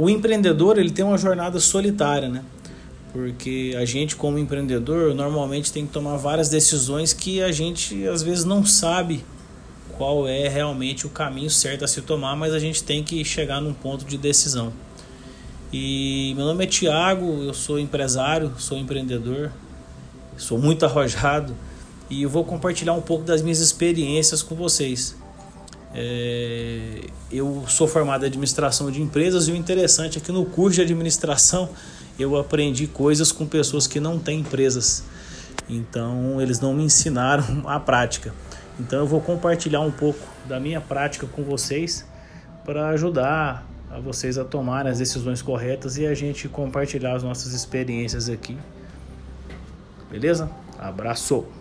o empreendedor ele tem uma jornada solitária, né? Porque a gente como empreendedor normalmente tem que tomar várias decisões que a gente às vezes não sabe qual é realmente o caminho certo a se tomar, mas a gente tem que chegar num ponto de decisão. E meu nome é Tiago, eu sou empresário, sou empreendedor, sou muito arrojado e eu vou compartilhar um pouco das minhas experiências com vocês. É, sou formado em administração de empresas e o interessante é que no curso de administração eu aprendi coisas com pessoas que não têm empresas. Então eles não me ensinaram a prática. Então eu vou compartilhar um pouco da minha prática com vocês para ajudar a vocês a tomarem as decisões corretas e a gente compartilhar as nossas experiências aqui. Beleza? Abraço!